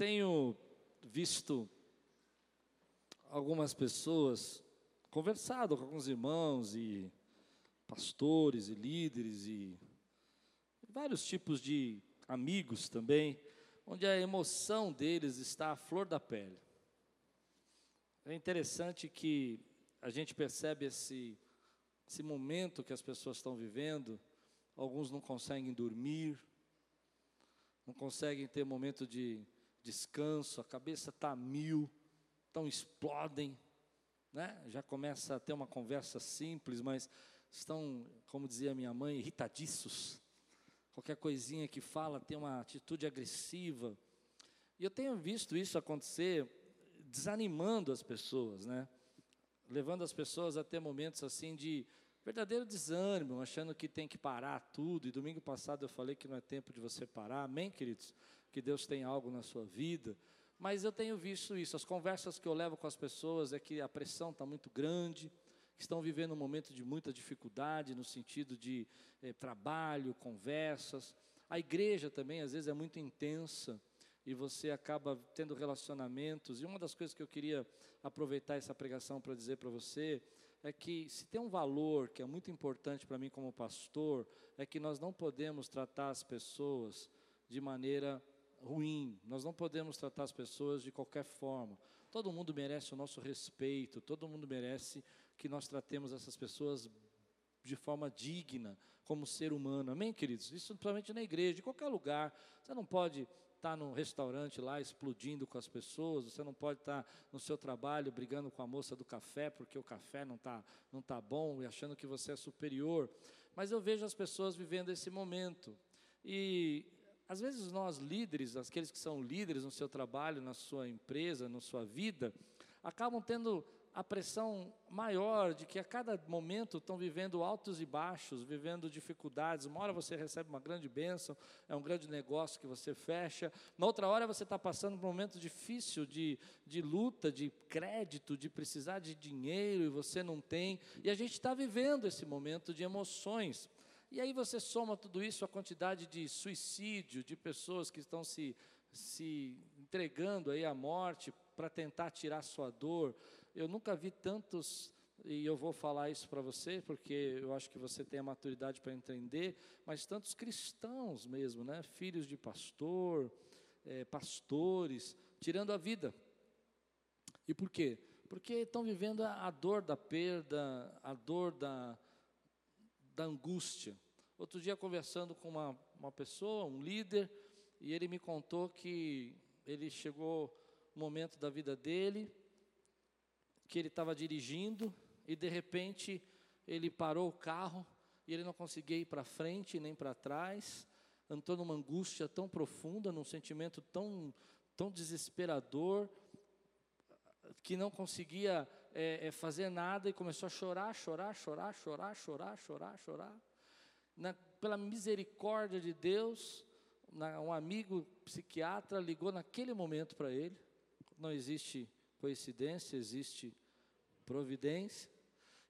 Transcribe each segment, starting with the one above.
tenho visto algumas pessoas, conversado com alguns irmãos e pastores e líderes e vários tipos de amigos também, onde a emoção deles está à flor da pele. É interessante que a gente percebe esse, esse momento que as pessoas estão vivendo, alguns não conseguem dormir, não conseguem ter momento de descanso, a cabeça está mil, então explodem, né? já começa a ter uma conversa simples, mas estão, como dizia minha mãe, irritadiços. Qualquer coisinha que fala tem uma atitude agressiva. E eu tenho visto isso acontecer desanimando as pessoas, né? Levando as pessoas a ter momentos assim de verdadeiro desânimo, achando que tem que parar tudo. E domingo passado eu falei que não é tempo de você parar. Amém, queridos? Que Deus tem algo na sua vida. Mas eu tenho visto isso. As conversas que eu levo com as pessoas é que a pressão está muito grande, estão vivendo um momento de muita dificuldade no sentido de eh, trabalho, conversas. A igreja também às vezes é muito intensa e você acaba tendo relacionamentos. E uma das coisas que eu queria aproveitar essa pregação para dizer para você é que se tem um valor que é muito importante para mim como pastor, é que nós não podemos tratar as pessoas de maneira ruim, nós não podemos tratar as pessoas de qualquer forma. Todo mundo merece o nosso respeito, todo mundo merece que nós tratemos essas pessoas de forma digna, como ser humano. Amém, queridos? Isso principalmente na igreja, em qualquer lugar. Você não pode estar no restaurante lá explodindo com as pessoas, você não pode estar no seu trabalho brigando com a moça do café porque o café não está não tá bom e achando que você é superior. Mas eu vejo as pessoas vivendo esse momento. E às vezes nós líderes, aqueles que são líderes no seu trabalho, na sua empresa, na sua vida, acabam tendo a pressão maior de que a cada momento estão vivendo altos e baixos, vivendo dificuldades. Uma hora você recebe uma grande bênção, é um grande negócio que você fecha. Na outra hora você está passando por um momento difícil de, de luta, de crédito, de precisar de dinheiro e você não tem. E a gente está vivendo esse momento de emoções. E aí você soma tudo isso, a quantidade de suicídio, de pessoas que estão se, se entregando aí à morte para tentar tirar sua dor, eu nunca vi tantos, e eu vou falar isso para você, porque eu acho que você tem a maturidade para entender, mas tantos cristãos mesmo, né? filhos de pastor, é, pastores, tirando a vida. E por quê? Porque estão vivendo a, a dor da perda, a dor da, da angústia. Outro dia, conversando com uma, uma pessoa, um líder, e ele me contou que ele chegou um momento da vida dele que ele estava dirigindo e de repente ele parou o carro e ele não conseguia ir para frente nem para trás, entrou numa angústia tão profunda, num sentimento tão, tão desesperador, que não conseguia é, é, fazer nada e começou a chorar, chorar, chorar, chorar, chorar, chorar, chorar. Na, pela misericórdia de Deus, na, um amigo psiquiatra ligou naquele momento para ele. Não existe coincidência, existe providência.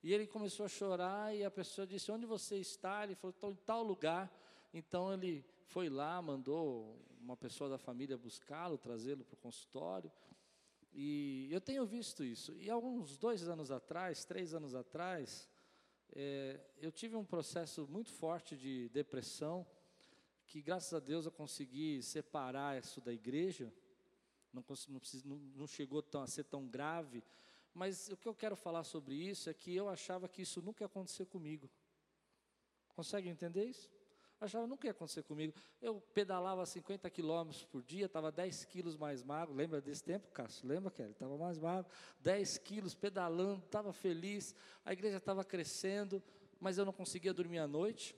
E ele começou a chorar e a pessoa disse: Onde você está? Ele falou: Estou em tal lugar. Então ele foi lá, mandou uma pessoa da família buscá-lo, trazê-lo para o consultório. E eu tenho visto isso. E alguns dois anos atrás, três anos atrás, é, eu tive um processo muito forte de depressão, que graças a Deus eu consegui separar isso da igreja. Não, não, não chegou tão, a ser tão grave, mas o que eu quero falar sobre isso é que eu achava que isso nunca ia acontecer comigo. Consegue entender isso? Achava nunca ia acontecer comigo. Eu pedalava 50 quilômetros por dia, estava 10 quilos mais magro. Lembra desse tempo, Cássio? Lembra, Kelly? Estava mais magro. 10 quilos, pedalando, estava feliz. A igreja estava crescendo, mas eu não conseguia dormir à noite.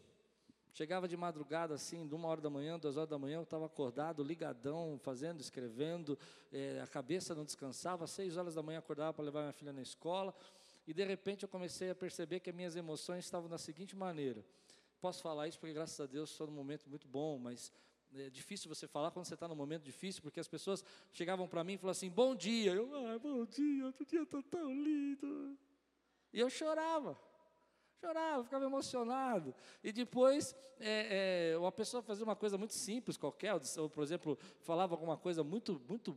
Chegava de madrugada, assim, de uma hora da manhã, duas horas da manhã, eu estava acordado, ligadão, fazendo, escrevendo, é, a cabeça não descansava, às seis horas da manhã acordava para levar minha filha na escola, e de repente eu comecei a perceber que as minhas emoções estavam da seguinte maneira. Posso falar isso porque, graças a Deus, estou num momento muito bom, mas é difícil você falar quando você está num momento difícil, porque as pessoas chegavam para mim e falavam assim, bom dia. Eu, ah, bom dia, outro dia está tão lindo. E eu chorava. Chorava, ficava emocionado. E depois, é, é, uma pessoa fazia uma coisa muito simples, qualquer, ou, por exemplo, falava alguma coisa muito, muito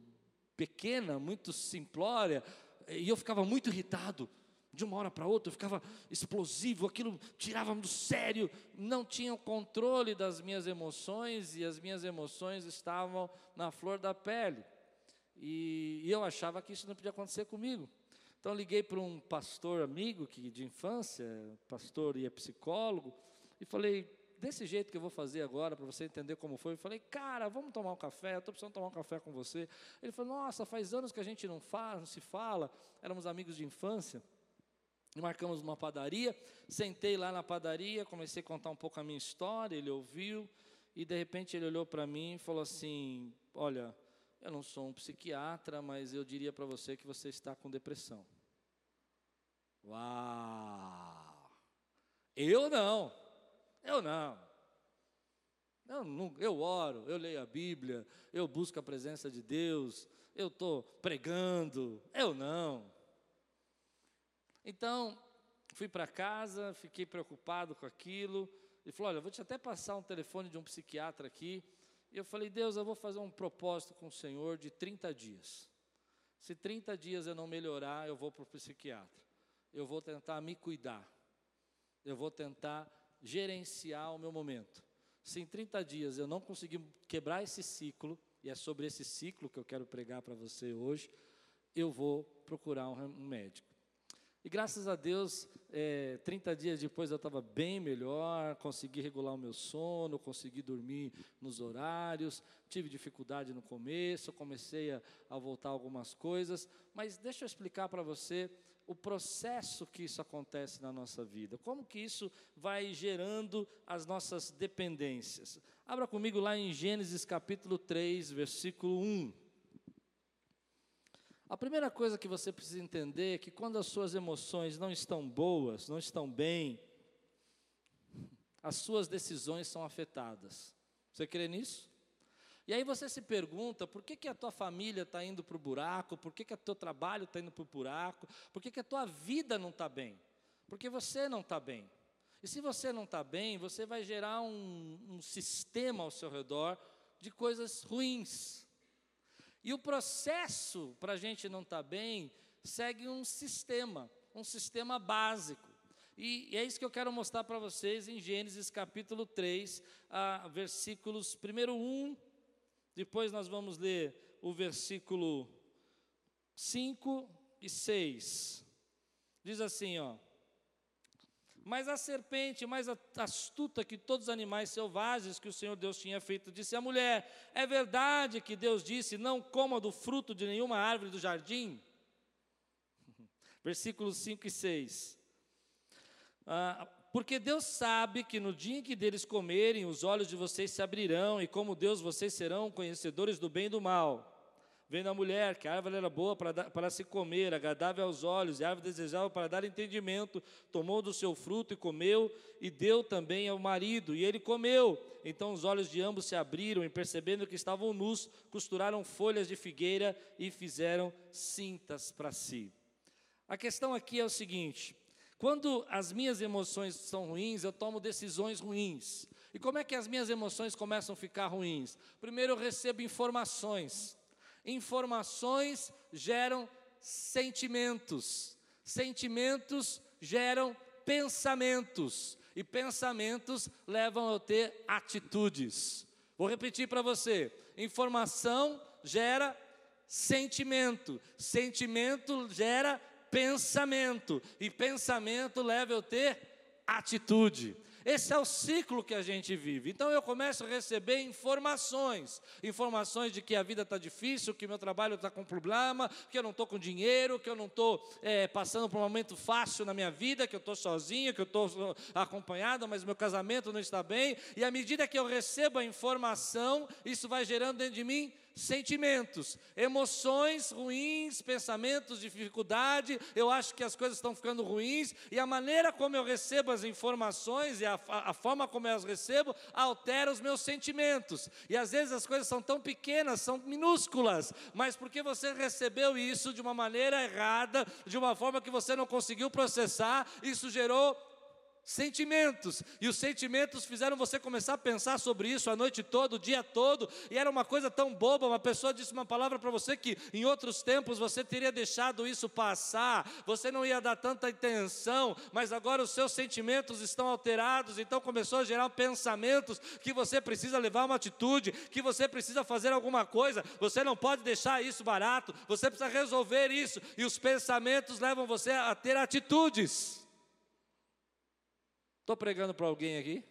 pequena, muito simplória, e eu ficava muito irritado. De uma hora para outra, eu ficava explosivo, aquilo tirava-me do sério, não tinha o controle das minhas emoções, e as minhas emoções estavam na flor da pele. E, e eu achava que isso não podia acontecer comigo. Então liguei para um pastor amigo que de infância, pastor e é psicólogo, e falei, desse jeito que eu vou fazer agora, para você entender como foi, eu falei, cara, vamos tomar um café, eu estou precisando tomar um café com você. Ele falou, nossa, faz anos que a gente não faz, não se fala, éramos amigos de infância. Marcamos uma padaria, sentei lá na padaria, comecei a contar um pouco a minha história, ele ouviu, e de repente ele olhou para mim e falou assim: Olha, eu não sou um psiquiatra, mas eu diria para você que você está com depressão. Uau! Eu não, eu não. Eu, não, eu oro, eu leio a Bíblia, eu busco a presença de Deus, eu estou pregando, eu não. Então, fui para casa, fiquei preocupado com aquilo, e falou: Olha, vou te até passar um telefone de um psiquiatra aqui. E eu falei: Deus, eu vou fazer um propósito com o Senhor de 30 dias. Se 30 dias eu não melhorar, eu vou para o psiquiatra eu vou tentar me cuidar, eu vou tentar gerenciar o meu momento. Se em 30 dias eu não conseguir quebrar esse ciclo, e é sobre esse ciclo que eu quero pregar para você hoje, eu vou procurar um médico. E graças a Deus, é, 30 dias depois eu estava bem melhor, consegui regular o meu sono, consegui dormir nos horários, tive dificuldade no começo, comecei a, a voltar algumas coisas, mas deixa eu explicar para você o processo que isso acontece na nossa vida, como que isso vai gerando as nossas dependências. Abra comigo lá em Gênesis capítulo 3, versículo 1. A primeira coisa que você precisa entender é que quando as suas emoções não estão boas, não estão bem, as suas decisões são afetadas. Você crê nisso? E aí você se pergunta, por que, que a tua família está indo para o buraco? Por que, que o teu trabalho está indo para o buraco? Por que, que a tua vida não está bem? Porque você não está bem. E se você não está bem, você vai gerar um, um sistema ao seu redor de coisas ruins. E o processo para a gente não estar tá bem segue um sistema, um sistema básico. E, é isso que eu quero mostrar para vocês em Gênesis capítulo 3, ah, versículos primeiro 1 depois nós vamos ler o versículo 5 e 6. Diz assim, ó: Mas a serpente, mais astuta que todos os animais selvagens que o Senhor Deus tinha feito, disse à mulher: É verdade que Deus disse: Não coma do fruto de nenhuma árvore do jardim? Versículos 5 e 6. Ah, porque Deus sabe que no dia em que deles comerem, os olhos de vocês se abrirão, e como Deus vocês serão conhecedores do bem e do mal. Vendo a mulher que a árvore era boa para, dar, para se comer, agradável aos olhos, e a árvore desejável para dar entendimento, tomou do seu fruto e comeu, e deu também ao marido, e ele comeu. Então os olhos de ambos se abriram, e percebendo que estavam nus, costuraram folhas de figueira e fizeram cintas para si. A questão aqui é o seguinte: quando as minhas emoções são ruins, eu tomo decisões ruins. E como é que as minhas emoções começam a ficar ruins? Primeiro eu recebo informações. Informações geram sentimentos. Sentimentos geram pensamentos. E pensamentos levam a ter atitudes. Vou repetir para você: informação gera sentimento, sentimento gera pensamento, e pensamento leva eu ter atitude. Esse é o ciclo que a gente vive. Então eu começo a receber informações, informações de que a vida está difícil, que meu trabalho está com problema, que eu não estou com dinheiro, que eu não estou é, passando por um momento fácil na minha vida, que eu estou sozinho, que eu estou acompanhado, mas meu casamento não está bem. E à medida que eu recebo a informação, isso vai gerando dentro de mim sentimentos, emoções ruins, pensamentos, dificuldade. Eu acho que as coisas estão ficando ruins e a maneira como eu recebo as informações e a, a, forma como eu as recebo altera os meus sentimentos. E às vezes as coisas são tão pequenas, são minúsculas, mas porque você recebeu isso de uma maneira errada, de uma forma que você não conseguiu processar, isso gerou sentimentos. E os sentimentos fizeram você começar a pensar sobre isso a noite toda, o dia todo. E era uma coisa tão boba. Uma pessoa disse uma palavra para você que em outros tempos você teria deixado isso passar, você não ia dar tanta atenção, mas agora os seus sentimentos estão alterados. Então começou a gerar pensamentos que você precisa levar uma atitude, que você precisa fazer alguma coisa. Você não pode deixar isso barato, você precisa resolver isso. E os pensamentos levam você a ter atitudes. Estou pregando para alguém aqui?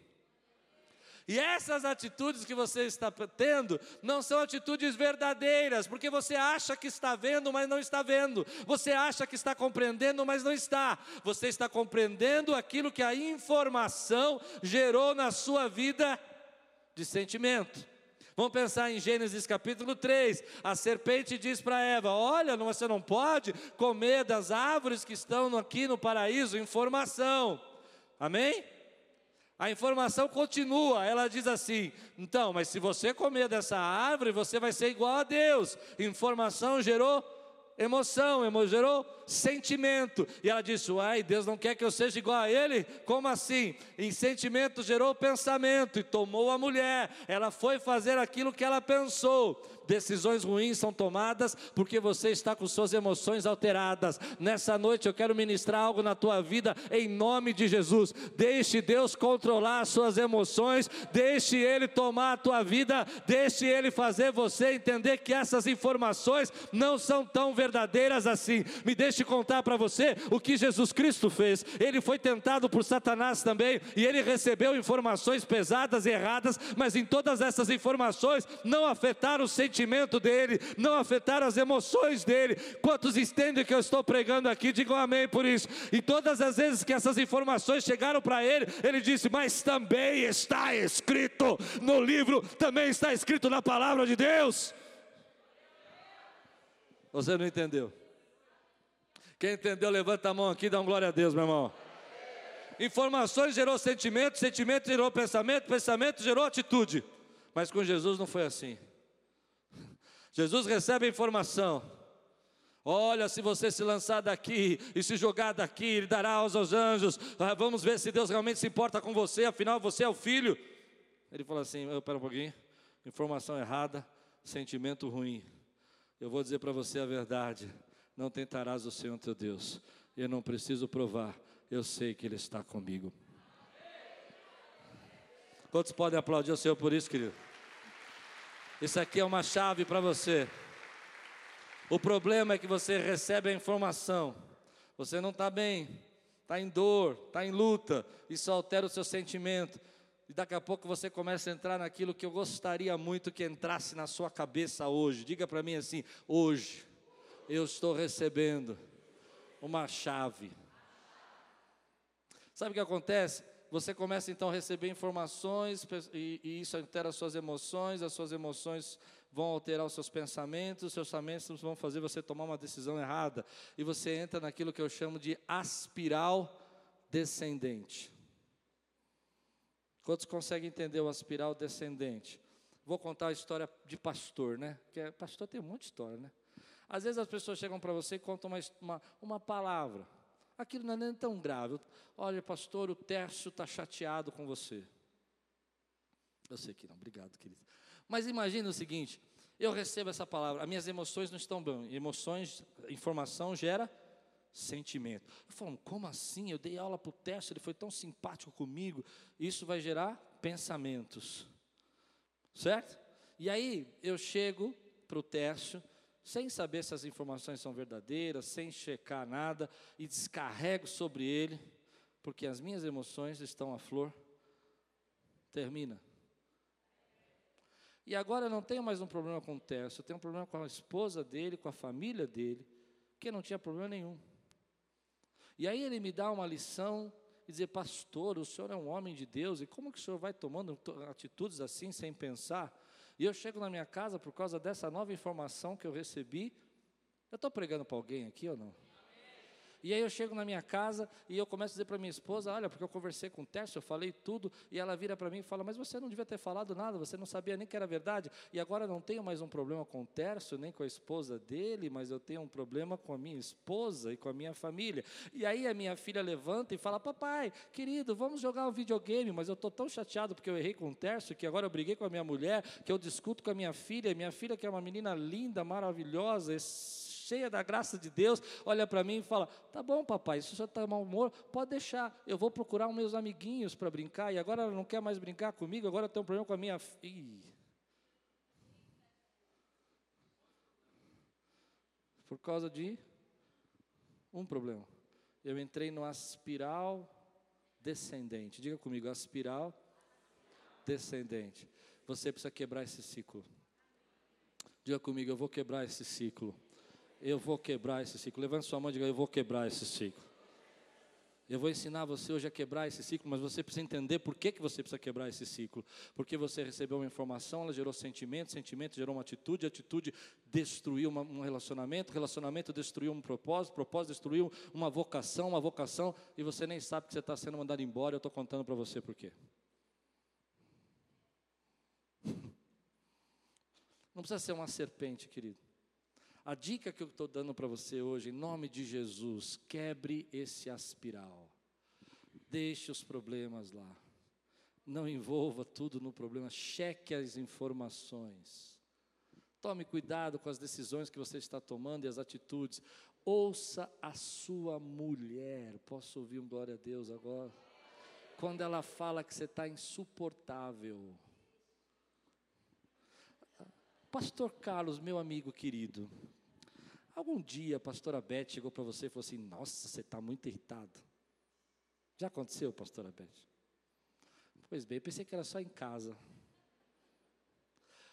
E essas atitudes que você está tendo não são atitudes verdadeiras, porque você acha que está vendo, mas não está vendo. Você acha que está compreendendo, mas não está. Você está compreendendo aquilo que a informação gerou na sua vida de sentimento. Vamos pensar em Gênesis capítulo 3. A serpente diz para Eva: Olha, você não pode comer das árvores que estão aqui no paraíso. Informação. Amém? A informação continua, ela diz assim: então, mas se você comer dessa árvore, você vai ser igual a Deus. Informação gerou emoção, gerou sentimento. E ela disse: Uai, Deus não quer que eu seja igual a Ele? Como assim? Em sentimento gerou pensamento e tomou a mulher. Ela foi fazer aquilo que ela pensou. Decisões ruins são tomadas porque você está com suas emoções alteradas. Nessa noite eu quero ministrar algo na tua vida em nome de Jesus. Deixe Deus controlar as suas emoções, deixe Ele tomar a tua vida, deixe Ele fazer você entender que essas informações não são tão verdadeiras assim. Me deixe contar para você o que Jesus Cristo fez. Ele foi tentado por Satanás também e ele recebeu informações pesadas e erradas, mas em todas essas informações não afetaram o sentimento dele, não afetar as emoções dele. Quantos entendem que eu estou pregando aqui? Digam amém por isso. E todas as vezes que essas informações chegaram para ele, ele disse: Mas também está escrito no livro, também está escrito na palavra de Deus. Você não entendeu? Quem entendeu, levanta a mão aqui, dá um glória a Deus, meu irmão. Informações gerou sentimento, sentimento gerou pensamento, pensamento gerou atitude. Mas com Jesus não foi assim. Jesus recebe a informação. Olha, se você se lançar daqui e se jogar daqui, ele dará aos, aos anjos. Ah, vamos ver se Deus realmente se importa com você, afinal você é o filho. Ele falou assim: espera um pouquinho, informação errada, sentimento ruim. Eu vou dizer para você a verdade: não tentarás o Senhor teu Deus. Eu não preciso provar, eu sei que Ele está comigo. Quantos podem aplaudir o Senhor por isso, querido? Isso aqui é uma chave para você. O problema é que você recebe a informação, você não está bem, está em dor, está em luta, isso altera o seu sentimento. E daqui a pouco você começa a entrar naquilo que eu gostaria muito que entrasse na sua cabeça hoje. Diga para mim assim: hoje eu estou recebendo uma chave. Sabe o que acontece? Você começa então a receber informações e, e isso altera as suas emoções, as suas emoções vão alterar os seus pensamentos, os seus pensamentos vão fazer você tomar uma decisão errada, e você entra naquilo que eu chamo de aspiral descendente. Quantos conseguem entender o aspiral descendente? Vou contar a história de pastor, né? Que é, pastor tem muita história, né? Às vezes as pessoas chegam para você e contam uma, uma, uma palavra. Aquilo não é nem tão grave. Olha, pastor, o Tércio está chateado com você. Eu sei que não, obrigado, querido. Mas imagine o seguinte: eu recebo essa palavra, as minhas emoções não estão bem. Emoções, informação gera sentimento. Eu falo, como assim? Eu dei aula para o Tércio, ele foi tão simpático comigo. Isso vai gerar pensamentos. Certo? E aí eu chego para o Tércio sem saber se as informações são verdadeiras, sem checar nada, e descarrego sobre ele, porque as minhas emoções estão à flor. Termina. E agora eu não tenho mais um problema com o Tércio, eu tenho um problema com a esposa dele, com a família dele, que não tinha problema nenhum. E aí ele me dá uma lição e dizer, pastor, o senhor é um homem de Deus, e como que o senhor vai tomando atitudes assim sem pensar? E eu chego na minha casa por causa dessa nova informação que eu recebi. Eu estou pregando para alguém aqui ou não? E aí eu chego na minha casa e eu começo a dizer para minha esposa: Olha, porque eu conversei com o Tércio, eu falei tudo, e ela vira para mim e fala: Mas você não devia ter falado nada, você não sabia nem que era verdade. E agora não tenho mais um problema com o Tércio, nem com a esposa dele, mas eu tenho um problema com a minha esposa e com a minha família. E aí a minha filha levanta e fala: Papai, querido, vamos jogar um videogame, mas eu estou tão chateado porque eu errei com o Tércio, que agora eu briguei com a minha mulher, que eu discuto com a minha filha, minha filha que é uma menina linda, maravilhosa, cheia da graça de Deus, olha para mim e fala: Tá bom, papai, se você está mau humor, pode deixar, eu vou procurar os meus amiguinhos para brincar, e agora ela não quer mais brincar comigo, agora tem um problema com a minha filha. Por causa de um problema. Eu entrei numa espiral descendente. Diga comigo, espiral descendente. Você precisa quebrar esse ciclo. Diga comigo, eu vou quebrar esse ciclo. Eu vou quebrar esse ciclo. Levante sua mão e diga: Eu vou quebrar esse ciclo. Eu vou ensinar você hoje a quebrar esse ciclo, mas você precisa entender por que, que você precisa quebrar esse ciclo. Porque você recebeu uma informação, ela gerou sentimento, sentimento gerou uma atitude, atitude destruiu uma, um relacionamento, relacionamento destruiu um propósito, propósito destruiu uma vocação, uma vocação, e você nem sabe que você está sendo mandado embora. Eu estou contando para você por quê. Não precisa ser uma serpente, querido. A dica que eu estou dando para você hoje, em nome de Jesus, quebre esse aspiral. Deixe os problemas lá. Não envolva tudo no problema. Cheque as informações. Tome cuidado com as decisões que você está tomando e as atitudes. Ouça a sua mulher. Posso ouvir um glória a Deus agora? Quando ela fala que você está insuportável. Pastor Carlos, meu amigo querido, Algum dia a pastora Beth chegou para você e falou assim: Nossa, você está muito irritado. Já aconteceu, pastora Beth? Pois bem, pensei que era só em casa.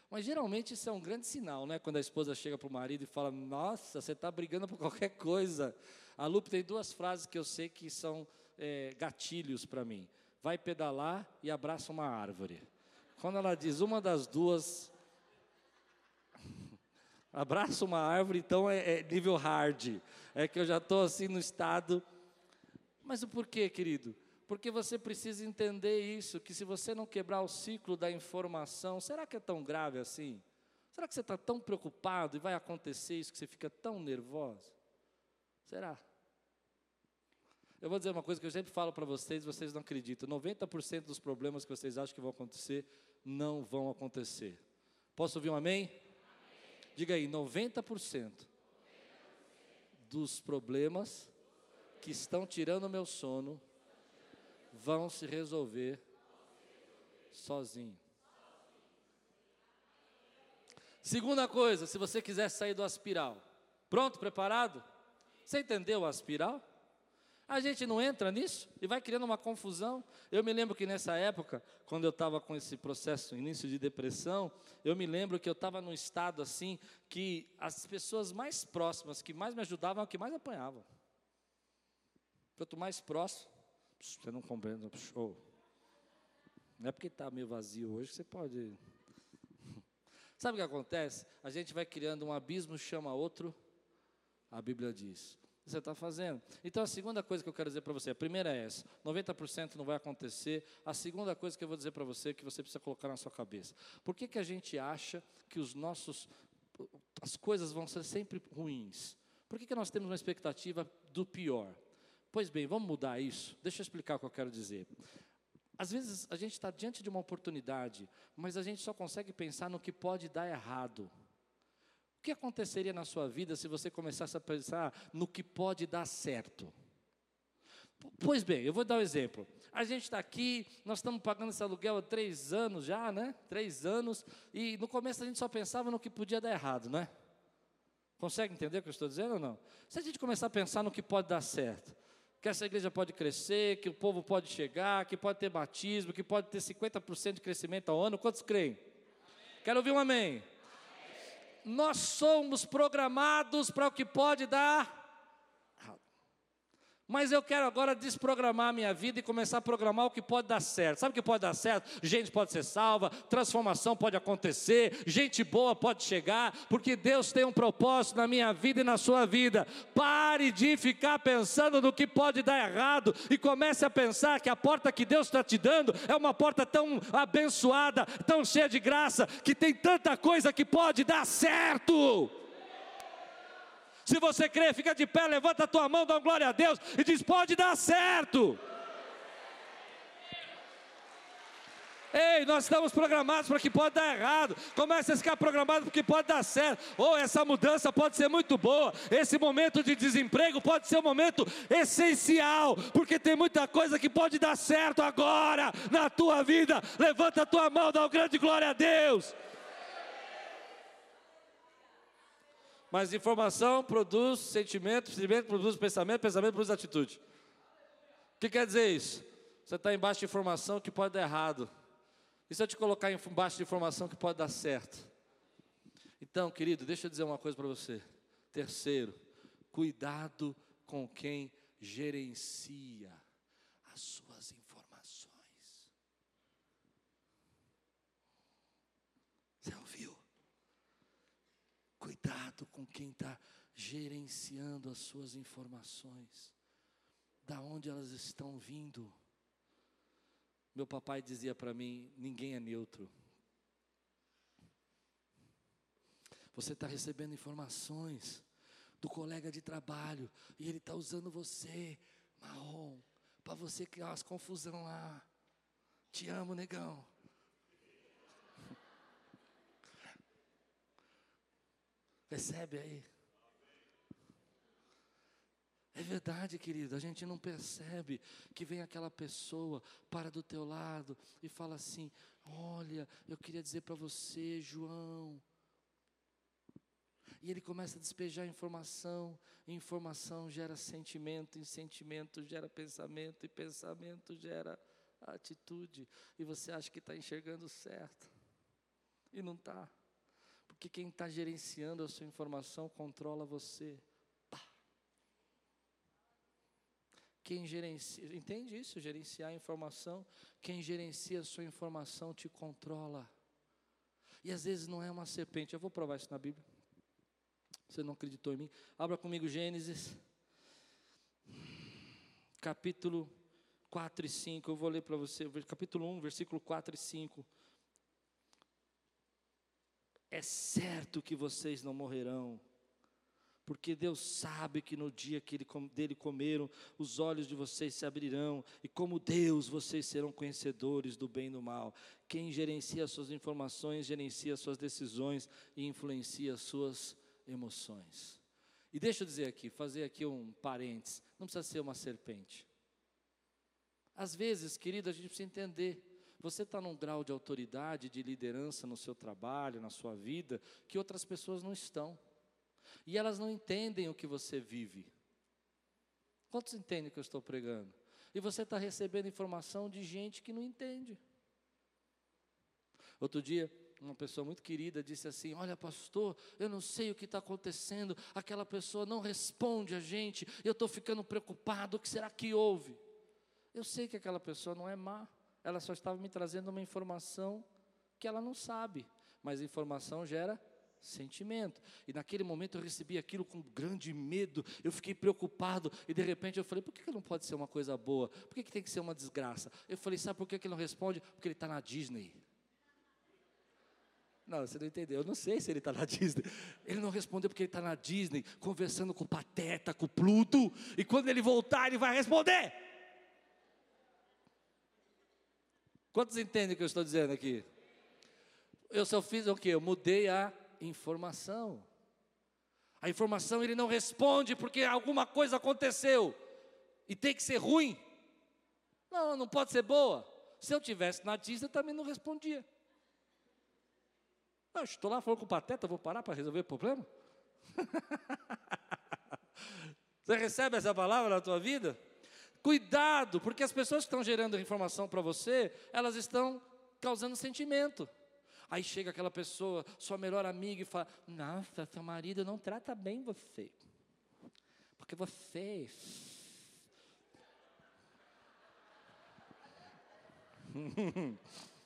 Mas geralmente isso é um grande sinal, né? Quando a esposa chega para o marido e fala: Nossa, você está brigando por qualquer coisa. A Lupe tem duas frases que eu sei que são é, gatilhos para mim: vai pedalar e abraça uma árvore. Quando ela diz uma das duas, Abraça uma árvore, então é, é nível hard. É que eu já estou assim no estado. Mas o porquê, querido? Porque você precisa entender isso, que se você não quebrar o ciclo da informação, será que é tão grave assim? Será que você está tão preocupado e vai acontecer isso que você fica tão nervoso? Será? Eu vou dizer uma coisa que eu sempre falo para vocês, vocês não acreditam. 90% dos problemas que vocês acham que vão acontecer, não vão acontecer. Posso ouvir um amém? Diga aí, 90% dos problemas que estão tirando o meu sono vão se resolver sozinho. Segunda coisa, se você quiser sair do aspiral, pronto, preparado? Você entendeu o aspiral? A gente não entra nisso e vai criando uma confusão. Eu me lembro que nessa época, quando eu estava com esse processo, início de depressão, eu me lembro que eu estava num estado assim, que as pessoas mais próximas, que mais me ajudavam, que mais apanhavam. Quanto mais próximo, você não compreende, show. Não é porque está meio vazio hoje, você pode. Sabe o que acontece? A gente vai criando um abismo, chama outro, a Bíblia diz você está fazendo. Então, a segunda coisa que eu quero dizer para você, a primeira é essa: 90% não vai acontecer. A segunda coisa que eu vou dizer para você, é que você precisa colocar na sua cabeça: por que, que a gente acha que os nossos, as coisas vão ser sempre ruins? Por que, que nós temos uma expectativa do pior? Pois bem, vamos mudar isso. Deixa eu explicar o que eu quero dizer. Às vezes a gente está diante de uma oportunidade, mas a gente só consegue pensar no que pode dar errado. O que aconteceria na sua vida se você começasse a pensar no que pode dar certo? Pois bem, eu vou dar um exemplo. A gente está aqui, nós estamos pagando esse aluguel há três anos já, né? Três anos, e no começo a gente só pensava no que podia dar errado, né? Consegue entender o que eu estou dizendo ou não? Se a gente começar a pensar no que pode dar certo, que essa igreja pode crescer, que o povo pode chegar, que pode ter batismo, que pode ter 50% de crescimento ao ano, quantos creem? Quero ouvir um amém nós somos programados para o que pode dar. Mas eu quero agora desprogramar a minha vida e começar a programar o que pode dar certo. Sabe o que pode dar certo? Gente pode ser salva, transformação pode acontecer, gente boa pode chegar, porque Deus tem um propósito na minha vida e na sua vida. Pare de ficar pensando no que pode dar errado e comece a pensar que a porta que Deus está te dando é uma porta tão abençoada, tão cheia de graça, que tem tanta coisa que pode dar certo. Se você crê, fica de pé, levanta a tua mão, dá glória a Deus e diz: pode dar certo. Ei, nós estamos programados para que pode dar errado. Comece a ficar programado porque pode dar certo. Ou oh, essa mudança pode ser muito boa. Esse momento de desemprego pode ser um momento essencial, porque tem muita coisa que pode dar certo agora na tua vida. Levanta a tua mão, dá uma grande glória a Deus. Mas informação produz sentimento, sentimento produz pensamento, pensamento produz atitude. O que quer dizer isso? Você está embaixo de informação que pode dar errado. E se eu te colocar embaixo de informação que pode dar certo? Então, querido, deixa eu dizer uma coisa para você. Terceiro, cuidado com quem gerencia as suas informações. Você ouviu? Cuidado com quem está gerenciando as suas informações, da onde elas estão vindo. Meu papai dizia para mim: ninguém é neutro. Você está recebendo informações do colega de trabalho e ele está usando você, marrom, para você criar umas confusão lá. Te amo, negão. Percebe aí? É verdade, querido, a gente não percebe que vem aquela pessoa para do teu lado e fala assim: Olha, eu queria dizer para você, João. E ele começa a despejar informação, e informação gera sentimento, e sentimento gera pensamento, e pensamento gera atitude. E você acha que está enxergando certo, e não está. Porque quem está gerenciando a sua informação controla você. Pá. Quem gerencia, entende isso? Gerenciar a informação. Quem gerencia a sua informação te controla. E às vezes não é uma serpente. Eu vou provar isso na Bíblia. Você não acreditou em mim? Abra comigo Gênesis, capítulo 4 e 5. Eu vou ler para você, capítulo 1, versículo 4 e 5 é certo que vocês não morrerão, porque Deus sabe que no dia que ele, dele comeram, os olhos de vocês se abrirão, e como Deus, vocês serão conhecedores do bem e do mal. Quem gerencia suas informações, gerencia suas decisões e influencia suas emoções. E deixa eu dizer aqui, fazer aqui um parênteses, não precisa ser uma serpente. Às vezes, querido, a gente precisa entender você está num grau de autoridade, de liderança no seu trabalho, na sua vida, que outras pessoas não estão. E elas não entendem o que você vive. Quantos entendem o que eu estou pregando? E você está recebendo informação de gente que não entende. Outro dia, uma pessoa muito querida disse assim: Olha, pastor, eu não sei o que está acontecendo, aquela pessoa não responde a gente, eu estou ficando preocupado, o que será que houve? Eu sei que aquela pessoa não é má, ela só estava me trazendo uma informação que ela não sabe, mas informação gera sentimento. E naquele momento eu recebi aquilo com grande medo, eu fiquei preocupado, e de repente eu falei: por que, não pode ser uma coisa boa? Por que, que tem que ser uma desgraça? Eu falei: sabe por que, que ele não responde? Porque ele está na Disney. Não, você não entendeu. Eu não sei se ele está na Disney. Ele não respondeu porque ele está na Disney, conversando com o Pateta, com o Pluto. E quando ele voltar, ele vai responder. Quantos entendem o que eu estou dizendo aqui? Eu só fiz o quê? Eu mudei a informação. A informação ele não responde porque alguma coisa aconteceu e tem que ser ruim. Não, não pode ser boa. Se eu tivesse na Disney, também não respondia. Não, estou lá falando com o Pateta, vou parar para resolver o problema? Você recebe essa palavra na tua vida? Cuidado, porque as pessoas que estão gerando informação para você, elas estão causando sentimento. Aí chega aquela pessoa, sua melhor amiga, e fala: Nossa, seu marido não trata bem você. Porque você.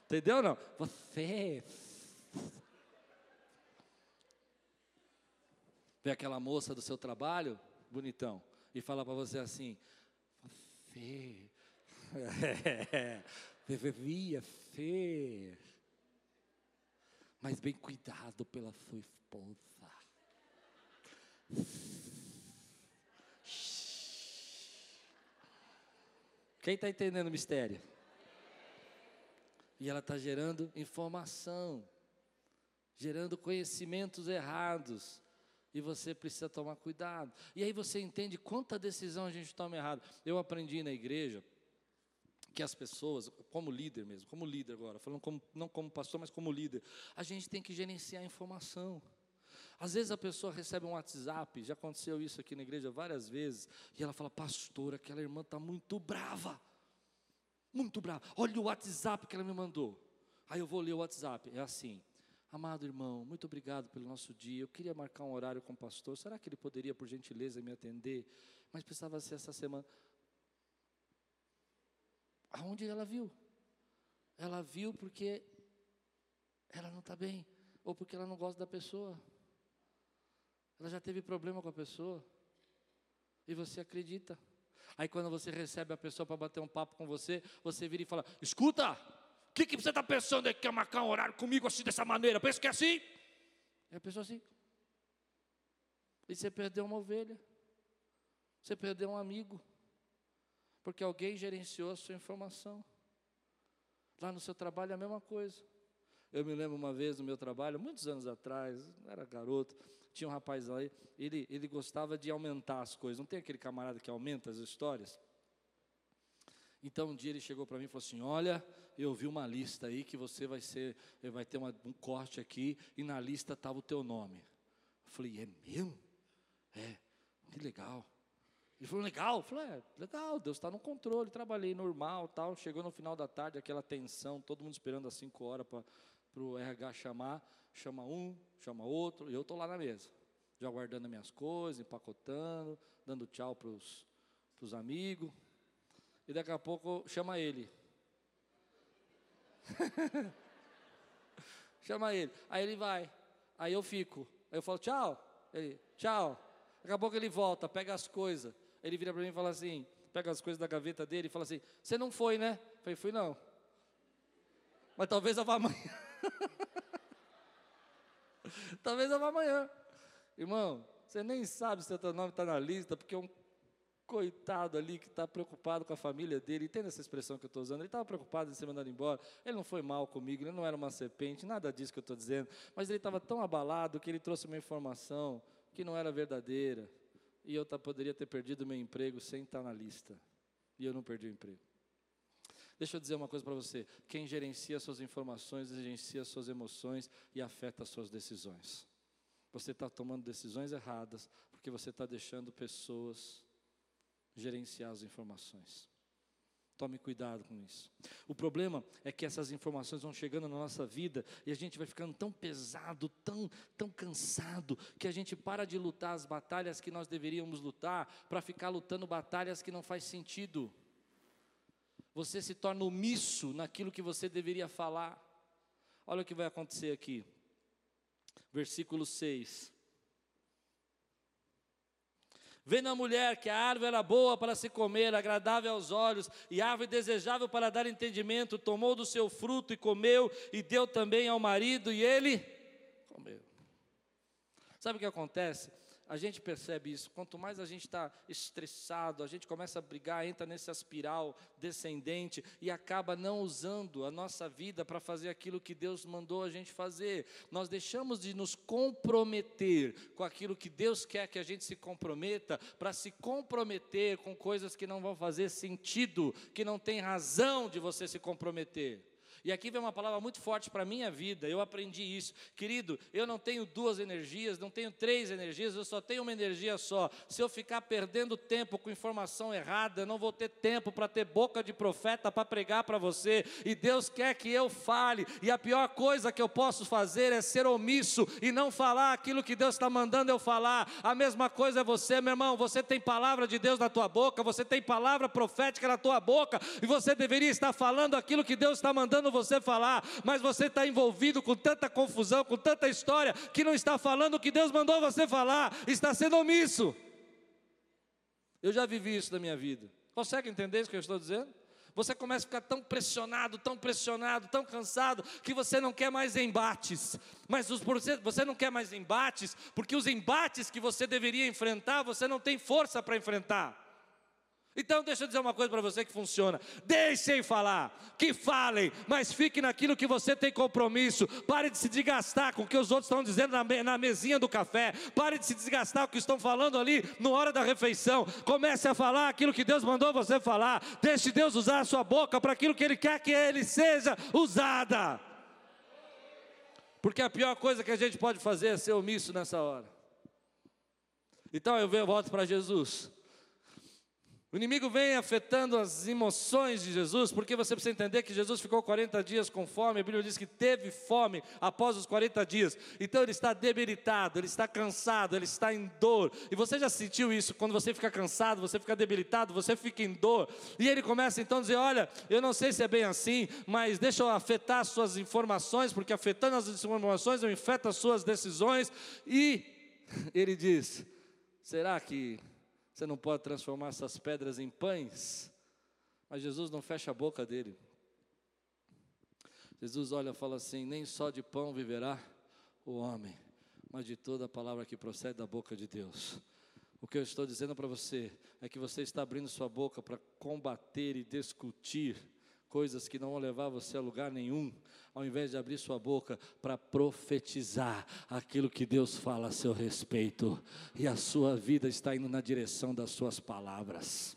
Entendeu não? Você. Vem aquela moça do seu trabalho, bonitão, e fala para você assim: você. deveria ser mas bem cuidado pela sua esposa. Quem está entendendo o mistério? E ela está gerando informação, gerando conhecimentos errados. E você precisa tomar cuidado. E aí você entende quanta decisão a gente toma errado. Eu aprendi na igreja que as pessoas, como líder mesmo, como líder agora, falando como, não como pastor, mas como líder, a gente tem que gerenciar a informação. Às vezes a pessoa recebe um WhatsApp, já aconteceu isso aqui na igreja várias vezes, e ela fala, pastor, aquela irmã está muito brava, muito brava, olha o WhatsApp que ela me mandou. Aí eu vou ler o WhatsApp, é assim, amado irmão, muito obrigado pelo nosso dia, eu queria marcar um horário com o pastor, será que ele poderia, por gentileza, me atender? Mas precisava ser essa semana. Aonde ela viu? Ela viu porque ela não está bem, ou porque ela não gosta da pessoa. Ela já teve problema com a pessoa. E você acredita. Aí quando você recebe a pessoa para bater um papo com você, você vira e fala: Escuta, que, que você está pensando é que quer marcar um horário comigo assim dessa maneira? Pensa que é assim? E a pessoa assim. E você perdeu uma ovelha. Você perdeu um amigo. Porque alguém gerenciou a sua informação. Lá no seu trabalho é a mesma coisa. Eu me lembro uma vez no meu trabalho, muitos anos atrás, era garoto, tinha um rapaz aí, ele, ele gostava de aumentar as coisas. Não tem aquele camarada que aumenta as histórias? Então um dia ele chegou para mim e falou assim: Olha, eu vi uma lista aí que você vai ser, vai ter uma, um corte aqui e na lista estava o teu nome. Eu falei: É mesmo? É, que legal. Ele falou, legal. Eu falei, é, legal, Deus está no controle. Trabalhei normal, tal. Chegou no final da tarde, aquela tensão, todo mundo esperando às 5 horas para o RH chamar. Chama um, chama outro, e eu estou lá na mesa, já guardando minhas coisas, empacotando, dando tchau para os amigos. E daqui a pouco chama ele. chama ele. Aí ele vai. Aí eu fico. Aí eu falo, tchau. Ele, tchau. Daqui a pouco ele volta, pega as coisas. Ele vira para mim e fala assim, pega as coisas da gaveta dele e fala assim, você não foi, né? Eu falei, fui não. Mas talvez eu vá amanhã. talvez eu vá amanhã. Irmão, você nem sabe se o teu nome está na lista, porque um coitado ali que está preocupado com a família dele, entende essa expressão que eu estou usando? Ele estava preocupado em ser mandado embora, ele não foi mal comigo, ele não era uma serpente, nada disso que eu estou dizendo, mas ele estava tão abalado que ele trouxe uma informação que não era verdadeira, e eu tá, poderia ter perdido meu emprego sem estar na lista. E eu não perdi o emprego. Deixa eu dizer uma coisa para você: quem gerencia suas informações, gerencia suas emoções e afeta as suas decisões. Você está tomando decisões erradas porque você está deixando pessoas gerenciar as informações. Tome cuidado com isso. O problema é que essas informações vão chegando na nossa vida e a gente vai ficando tão pesado, tão, tão cansado, que a gente para de lutar as batalhas que nós deveríamos lutar para ficar lutando batalhas que não faz sentido. Você se torna omisso naquilo que você deveria falar. Olha o que vai acontecer aqui. Versículo 6. Vendo a mulher que a árvore era boa para se comer, agradável aos olhos, e árvore desejável para dar entendimento, tomou do seu fruto e comeu, e deu também ao marido, e ele comeu. Sabe o que acontece? A gente percebe isso. Quanto mais a gente está estressado, a gente começa a brigar, entra nessa espiral descendente e acaba não usando a nossa vida para fazer aquilo que Deus mandou a gente fazer. Nós deixamos de nos comprometer com aquilo que Deus quer que a gente se comprometa, para se comprometer com coisas que não vão fazer sentido, que não tem razão de você se comprometer. E aqui vem uma palavra muito forte para a minha vida, eu aprendi isso. Querido, eu não tenho duas energias, não tenho três energias, eu só tenho uma energia só. Se eu ficar perdendo tempo com informação errada, eu não vou ter tempo para ter boca de profeta para pregar para você. E Deus quer que eu fale, e a pior coisa que eu posso fazer é ser omisso e não falar aquilo que Deus está mandando eu falar. A mesma coisa é você, meu irmão, você tem palavra de Deus na tua boca, você tem palavra profética na tua boca, e você deveria estar falando aquilo que Deus está mandando você falar, mas você está envolvido com tanta confusão, com tanta história, que não está falando o que Deus mandou você falar, está sendo omisso. Eu já vivi isso na minha vida. Consegue entender isso que eu estou dizendo? Você começa a ficar tão pressionado, tão pressionado, tão cansado, que você não quer mais embates. Mas os, você não quer mais embates, porque os embates que você deveria enfrentar, você não tem força para enfrentar. Então, deixa eu dizer uma coisa para você que funciona. Deixem falar, que falem, mas fique naquilo que você tem compromisso. Pare de se desgastar com o que os outros estão dizendo na, na mesinha do café. Pare de se desgastar com o que estão falando ali na hora da refeição. Comece a falar aquilo que Deus mandou você falar. Deixe Deus usar a sua boca para aquilo que Ele quer que Ele seja usada. Porque a pior coisa que a gente pode fazer é ser omisso nessa hora. Então eu volto para Jesus. O inimigo vem afetando as emoções de Jesus, porque você precisa entender que Jesus ficou 40 dias com fome, a Bíblia diz que teve fome após os 40 dias, então ele está debilitado, ele está cansado, ele está em dor, e você já sentiu isso, quando você fica cansado, você fica debilitado, você fica em dor, e ele começa então a dizer: Olha, eu não sei se é bem assim, mas deixa eu afetar as suas informações, porque afetando as informações eu infeto as suas decisões, e ele diz: Será que você não pode transformar essas pedras em pães. Mas Jesus não fecha a boca dele. Jesus olha e fala assim: nem só de pão viverá o homem, mas de toda a palavra que procede da boca de Deus. O que eu estou dizendo para você é que você está abrindo sua boca para combater e discutir coisas que não vão levar você a lugar nenhum, ao invés de abrir sua boca para profetizar aquilo que Deus fala a seu respeito, e a sua vida está indo na direção das suas palavras.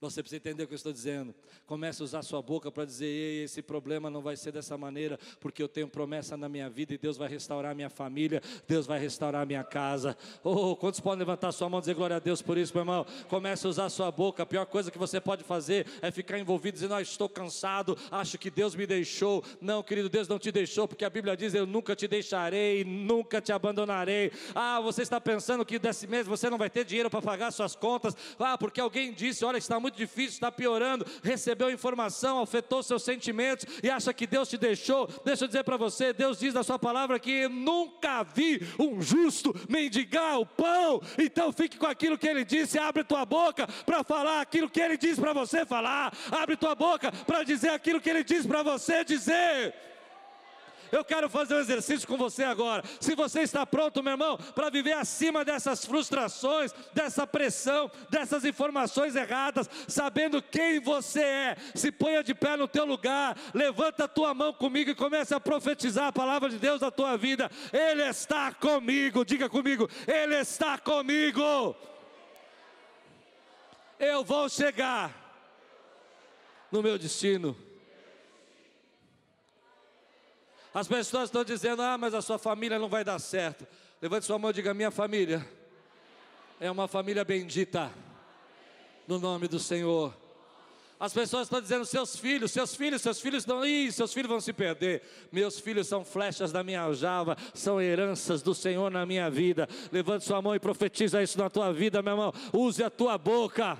Você precisa entender o que eu estou dizendo. Comece a usar sua boca para dizer: Ei, esse problema não vai ser dessa maneira, porque eu tenho promessa na minha vida e Deus vai restaurar minha família, Deus vai restaurar minha casa. Oh, quantos podem levantar sua mão e dizer glória a Deus por isso, meu irmão? Comece a usar sua boca. A pior coisa que você pode fazer é ficar envolvido dizendo: Ah, estou cansado, acho que Deus me deixou. Não, querido, Deus não te deixou, porque a Bíblia diz: Eu nunca te deixarei, nunca te abandonarei. Ah, você está pensando que desse mês você não vai ter dinheiro para pagar suas contas. Ah, porque alguém disse: Olha, está muito muito difícil, está piorando, recebeu informação, afetou seus sentimentos e acha que Deus te deixou. Deixa eu dizer para você: Deus diz na Sua palavra que nunca vi um justo mendigar o pão. Então fique com aquilo que Ele disse, abre tua boca para falar aquilo que Ele diz para você falar, abre tua boca para dizer aquilo que Ele diz para você dizer. Eu quero fazer um exercício com você agora. Se você está pronto, meu irmão, para viver acima dessas frustrações, dessa pressão, dessas informações erradas, sabendo quem você é, se ponha de pé no teu lugar, levanta a tua mão comigo e comece a profetizar a palavra de Deus na tua vida. Ele está comigo. Diga comigo, ele está comigo. Eu vou chegar no meu destino. As pessoas estão dizendo: ah, mas a sua família não vai dar certo. Levante sua mão e diga: minha família é uma família bendita, no nome do Senhor. As pessoas estão dizendo: seus filhos, seus filhos, seus filhos não, ih, seus filhos vão se perder. Meus filhos são flechas da minha aljava, são heranças do Senhor na minha vida. Levante sua mão e profetiza isso na tua vida, meu irmão. Use a tua boca.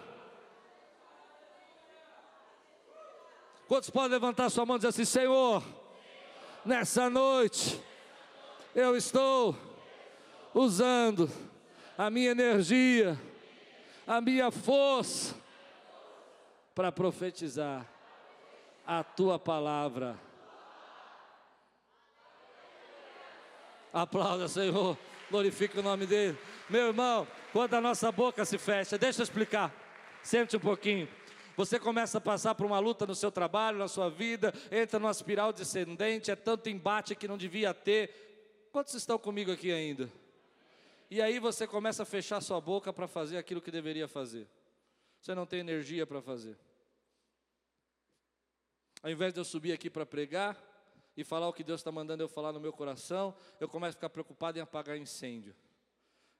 Quantos podem levantar sua mão e dizer assim: Senhor, nessa noite, eu estou usando a minha energia, a minha força, para profetizar a tua palavra. Aplauda, Senhor, glorifique o nome dele. Meu irmão, quando a nossa boca se fecha, deixa eu explicar, sente um pouquinho. Você começa a passar por uma luta no seu trabalho, na sua vida, entra numa espiral descendente, é tanto embate que não devia ter. Quantos estão comigo aqui ainda? E aí você começa a fechar sua boca para fazer aquilo que deveria fazer. Você não tem energia para fazer. Ao invés de eu subir aqui para pregar e falar o que Deus está mandando eu falar no meu coração, eu começo a ficar preocupado em apagar incêndio.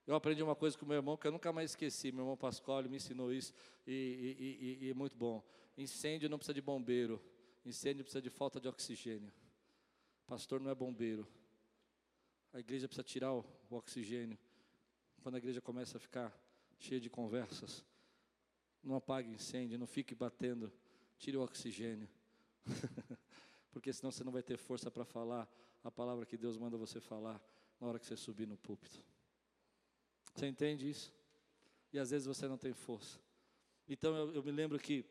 Eu aprendi uma coisa com meu irmão que eu nunca mais esqueci. Meu irmão Pascoal me ensinou isso e, é muito bom. Incêndio não precisa de bombeiro. Incêndio precisa de falta de oxigênio. Pastor não é bombeiro. A igreja precisa tirar o, o oxigênio. Quando a igreja começa a ficar cheia de conversas, não apague incêndio, não fique batendo. Tire o oxigênio. Porque senão você não vai ter força para falar a palavra que Deus manda você falar na hora que você subir no púlpito. Você entende isso? E às vezes você não tem força. Então eu, eu me lembro que,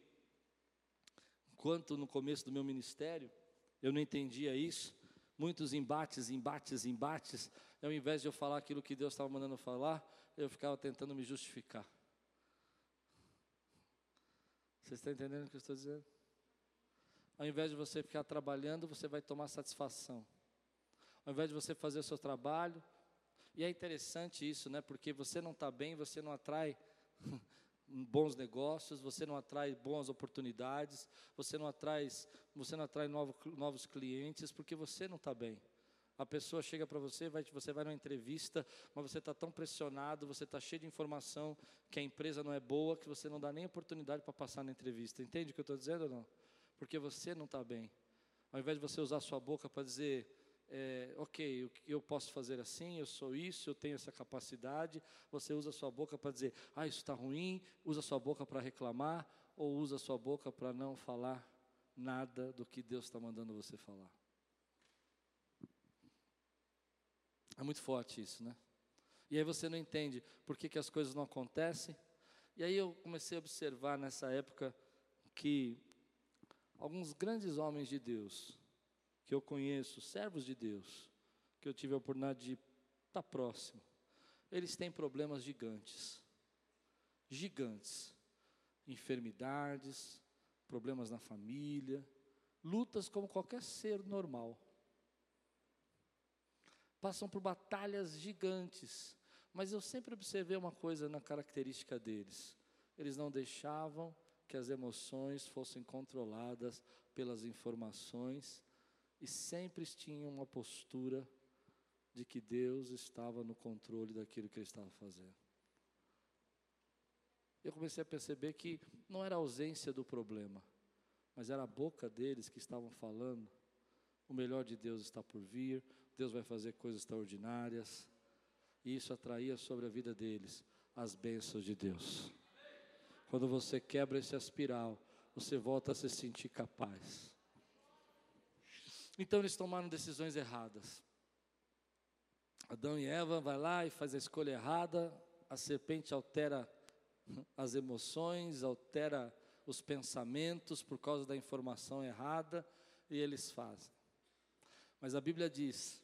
enquanto no começo do meu ministério, eu não entendia isso, muitos embates, embates, embates, ao invés de eu falar aquilo que Deus estava mandando falar, eu ficava tentando me justificar. Você está entendendo o que eu estou dizendo? Ao invés de você ficar trabalhando, você vai tomar satisfação. Ao invés de você fazer o seu trabalho, e é interessante isso, né? Porque você não está bem, você não atrai bons negócios, você não atrai boas oportunidades, você não atrai, você não atrai novo, novos clientes, porque você não está bem. A pessoa chega para você, vai, você vai numa entrevista, mas você está tão pressionado, você está cheio de informação que a empresa não é boa, que você não dá nem oportunidade para passar na entrevista. Entende o que eu estou dizendo ou não? Porque você não está bem. Ao invés de você usar sua boca para dizer, é, ok, eu posso fazer assim, eu sou isso, eu tenho essa capacidade. Você usa a sua boca para dizer, ah, isso está ruim, usa a sua boca para reclamar, ou usa a sua boca para não falar nada do que Deus está mandando você falar. É muito forte isso, né? E aí você não entende por que, que as coisas não acontecem. E aí eu comecei a observar nessa época que alguns grandes homens de Deus, que eu conheço, servos de Deus, que eu tive a oportunidade de estar próximo, eles têm problemas gigantes. Gigantes. Enfermidades, problemas na família, lutas como qualquer ser normal. Passam por batalhas gigantes, mas eu sempre observei uma coisa na característica deles: eles não deixavam que as emoções fossem controladas pelas informações e sempre tinham uma postura de que Deus estava no controle daquilo que ele estava fazendo. Eu comecei a perceber que não era a ausência do problema, mas era a boca deles que estavam falando. O melhor de Deus está por vir, Deus vai fazer coisas extraordinárias. E isso atraía sobre a vida deles as bênçãos de Deus. Quando você quebra esse espiral, você volta a se sentir capaz. Então eles tomaram decisões erradas. Adão e Eva vai lá e faz a escolha errada, a serpente altera as emoções, altera os pensamentos por causa da informação errada, e eles fazem. Mas a Bíblia diz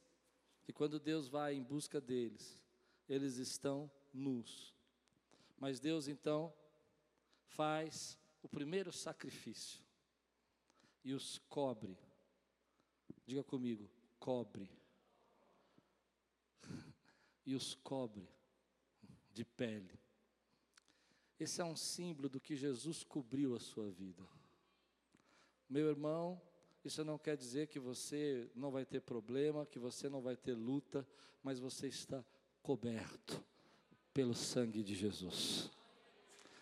que quando Deus vai em busca deles, eles estão nus. Mas Deus então faz o primeiro sacrifício e os cobre Diga comigo, cobre. e os cobre de pele. Esse é um símbolo do que Jesus cobriu a sua vida. Meu irmão, isso não quer dizer que você não vai ter problema, que você não vai ter luta, mas você está coberto pelo sangue de Jesus.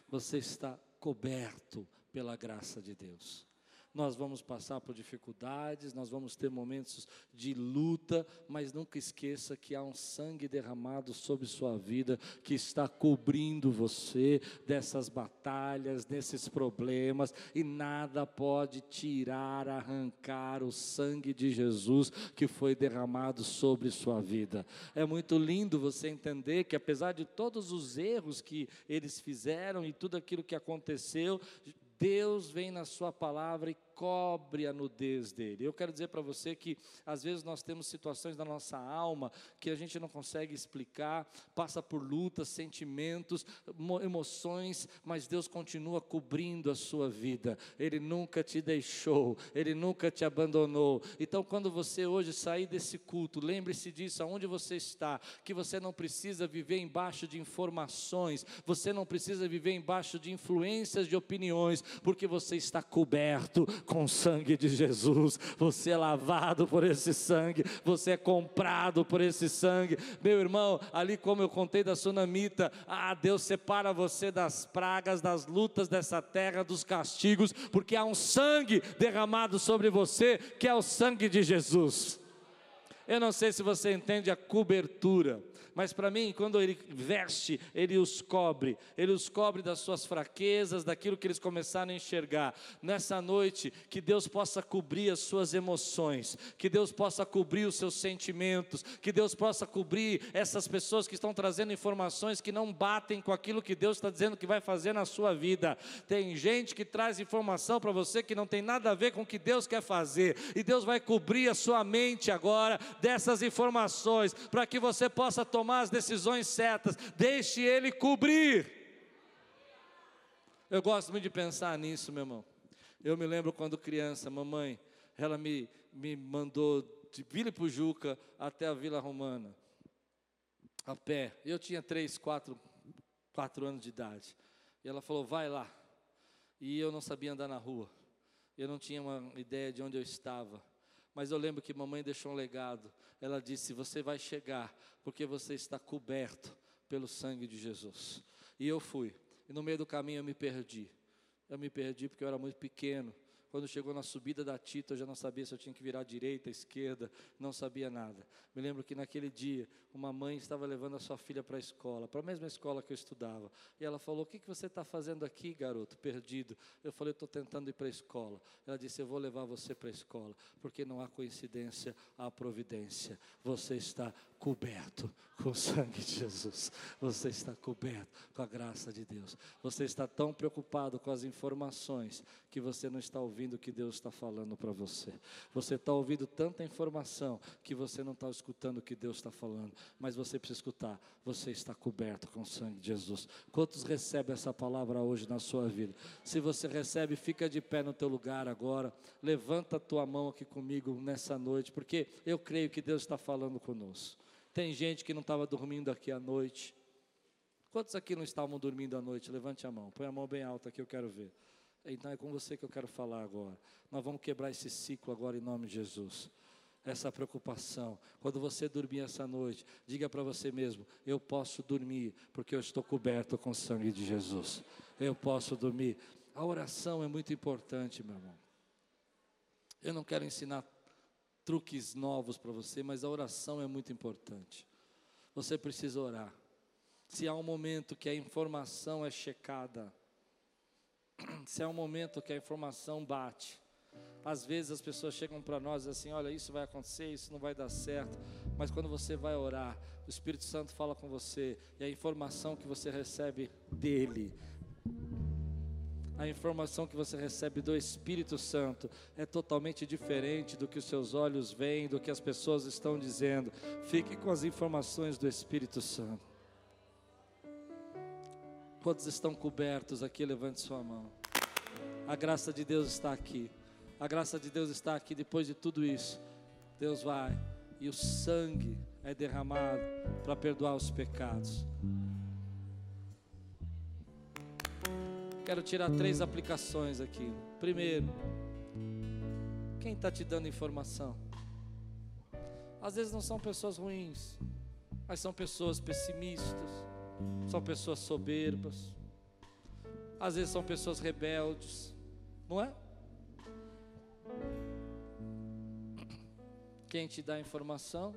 Você está coberto pela graça de Deus nós vamos passar por dificuldades, nós vamos ter momentos de luta, mas nunca esqueça que há um sangue derramado sobre sua vida que está cobrindo você dessas batalhas, desses problemas, e nada pode tirar, arrancar o sangue de Jesus que foi derramado sobre sua vida. É muito lindo você entender que apesar de todos os erros que eles fizeram e tudo aquilo que aconteceu, Deus vem na Sua palavra e cobre a nudez dele. Eu quero dizer para você que às vezes nós temos situações na nossa alma que a gente não consegue explicar, passa por lutas, sentimentos, emoções, mas Deus continua cobrindo a sua vida. Ele nunca te deixou, ele nunca te abandonou. Então, quando você hoje sair desse culto, lembre-se disso, aonde você está, que você não precisa viver embaixo de informações, você não precisa viver embaixo de influências de opiniões, porque você está coberto com o sangue de Jesus. Você é lavado por esse sangue, você é comprado por esse sangue. Meu irmão, ali como eu contei da sunamita, ah, Deus separa você das pragas, das lutas dessa terra, dos castigos, porque há um sangue derramado sobre você, que é o sangue de Jesus. Eu não sei se você entende a cobertura mas para mim, quando Ele veste, Ele os cobre, Ele os cobre das suas fraquezas, daquilo que eles começaram a enxergar. Nessa noite, que Deus possa cobrir as suas emoções, que Deus possa cobrir os seus sentimentos, que Deus possa cobrir essas pessoas que estão trazendo informações que não batem com aquilo que Deus está dizendo que vai fazer na sua vida. Tem gente que traz informação para você que não tem nada a ver com o que Deus quer fazer, e Deus vai cobrir a sua mente agora dessas informações, para que você possa tomar tomar as decisões certas, deixe Ele cobrir. Eu gosto muito de pensar nisso, meu irmão. Eu me lembro quando criança, mamãe, ela me, me mandou de Vila Pujuca até a Vila Romana, a pé. Eu tinha três, quatro, quatro anos de idade. E ela falou, vai lá. E eu não sabia andar na rua. Eu não tinha uma ideia de onde eu estava. Mas eu lembro que mamãe deixou um legado. Ela disse: Você vai chegar, porque você está coberto pelo sangue de Jesus. E eu fui. E no meio do caminho eu me perdi. Eu me perdi porque eu era muito pequeno. Quando chegou na subida da Tita, eu já não sabia se eu tinha que virar à direita, à esquerda, não sabia nada. Me lembro que naquele dia, uma mãe estava levando a sua filha para a escola, para a mesma escola que eu estudava. E ela falou: O que, que você está fazendo aqui, garoto, perdido? Eu falei: Estou tentando ir para a escola. Ela disse: Eu vou levar você para a escola, porque não há coincidência, há providência. Você está coberto com o sangue de Jesus. Você está coberto com a graça de Deus. Você está tão preocupado com as informações que você não está ouvindo o que Deus está falando para você. Você está ouvindo tanta informação que você não está escutando o que Deus está falando. Mas você precisa escutar. Você está coberto com o sangue de Jesus. Quantos recebem essa palavra hoje na sua vida? Se você recebe, fica de pé no teu lugar agora. Levanta a tua mão aqui comigo nessa noite, porque eu creio que Deus está falando conosco. Tem gente que não estava dormindo aqui à noite. Quantos aqui não estavam dormindo à noite? Levante a mão. Põe a mão bem alta que eu quero ver. Então é com você que eu quero falar agora. Nós vamos quebrar esse ciclo agora em nome de Jesus. Essa preocupação. Quando você dormir essa noite, diga para você mesmo: Eu posso dormir, porque eu estou coberto com o sangue de Jesus. Eu posso dormir. A oração é muito importante, meu irmão. Eu não quero ensinar truques novos para você, mas a oração é muito importante. Você precisa orar. Se há um momento que a informação é checada, se há um momento que a informação bate, às vezes as pessoas chegam para nós assim: olha, isso vai acontecer, isso não vai dar certo. Mas quando você vai orar, o Espírito Santo fala com você e a informação que você recebe dele a informação que você recebe do Espírito Santo é totalmente diferente do que os seus olhos veem, do que as pessoas estão dizendo. Fique com as informações do Espírito Santo. Quantos estão cobertos aqui? Levante sua mão. A graça de Deus está aqui. A graça de Deus está aqui depois de tudo isso. Deus vai e o sangue é derramado para perdoar os pecados. Quero tirar três aplicações aqui. Primeiro, quem está te dando informação? Às vezes não são pessoas ruins, mas são pessoas pessimistas, são pessoas soberbas, às vezes são pessoas rebeldes, não é? Quem te dá informação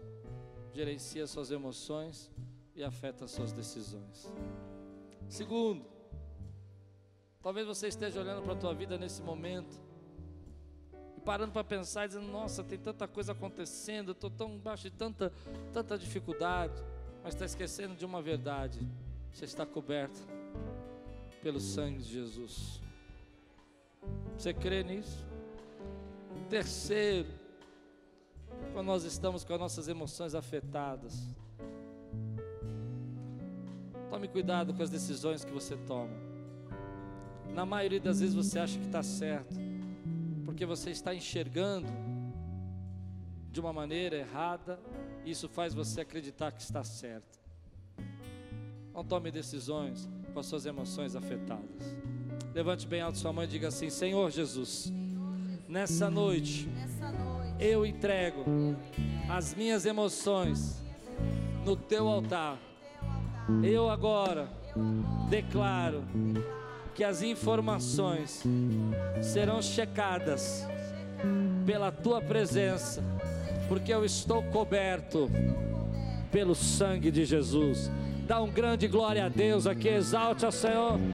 gerencia suas emoções e afeta suas decisões. Segundo, Talvez você esteja olhando para a tua vida nesse momento e parando para pensar dizendo: Nossa, tem tanta coisa acontecendo, estou tão embaixo de tanta, tanta dificuldade, mas está esquecendo de uma verdade: você está coberto pelo sangue de Jesus. Você crê nisso? Terceiro, quando nós estamos com as nossas emoções afetadas, tome cuidado com as decisões que você toma. Na maioria das vezes você acha que está certo, porque você está enxergando de uma maneira errada, isso faz você acreditar que está certo. Não tome decisões com as suas emoções afetadas. Levante bem alto sua mão e diga assim: Senhor Jesus, Nessa noite, eu entrego as minhas emoções no teu altar. Eu agora declaro que as informações serão checadas pela tua presença, porque eu estou coberto pelo sangue de Jesus. Dá um grande glória a Deus aqui, exalte ao Senhor.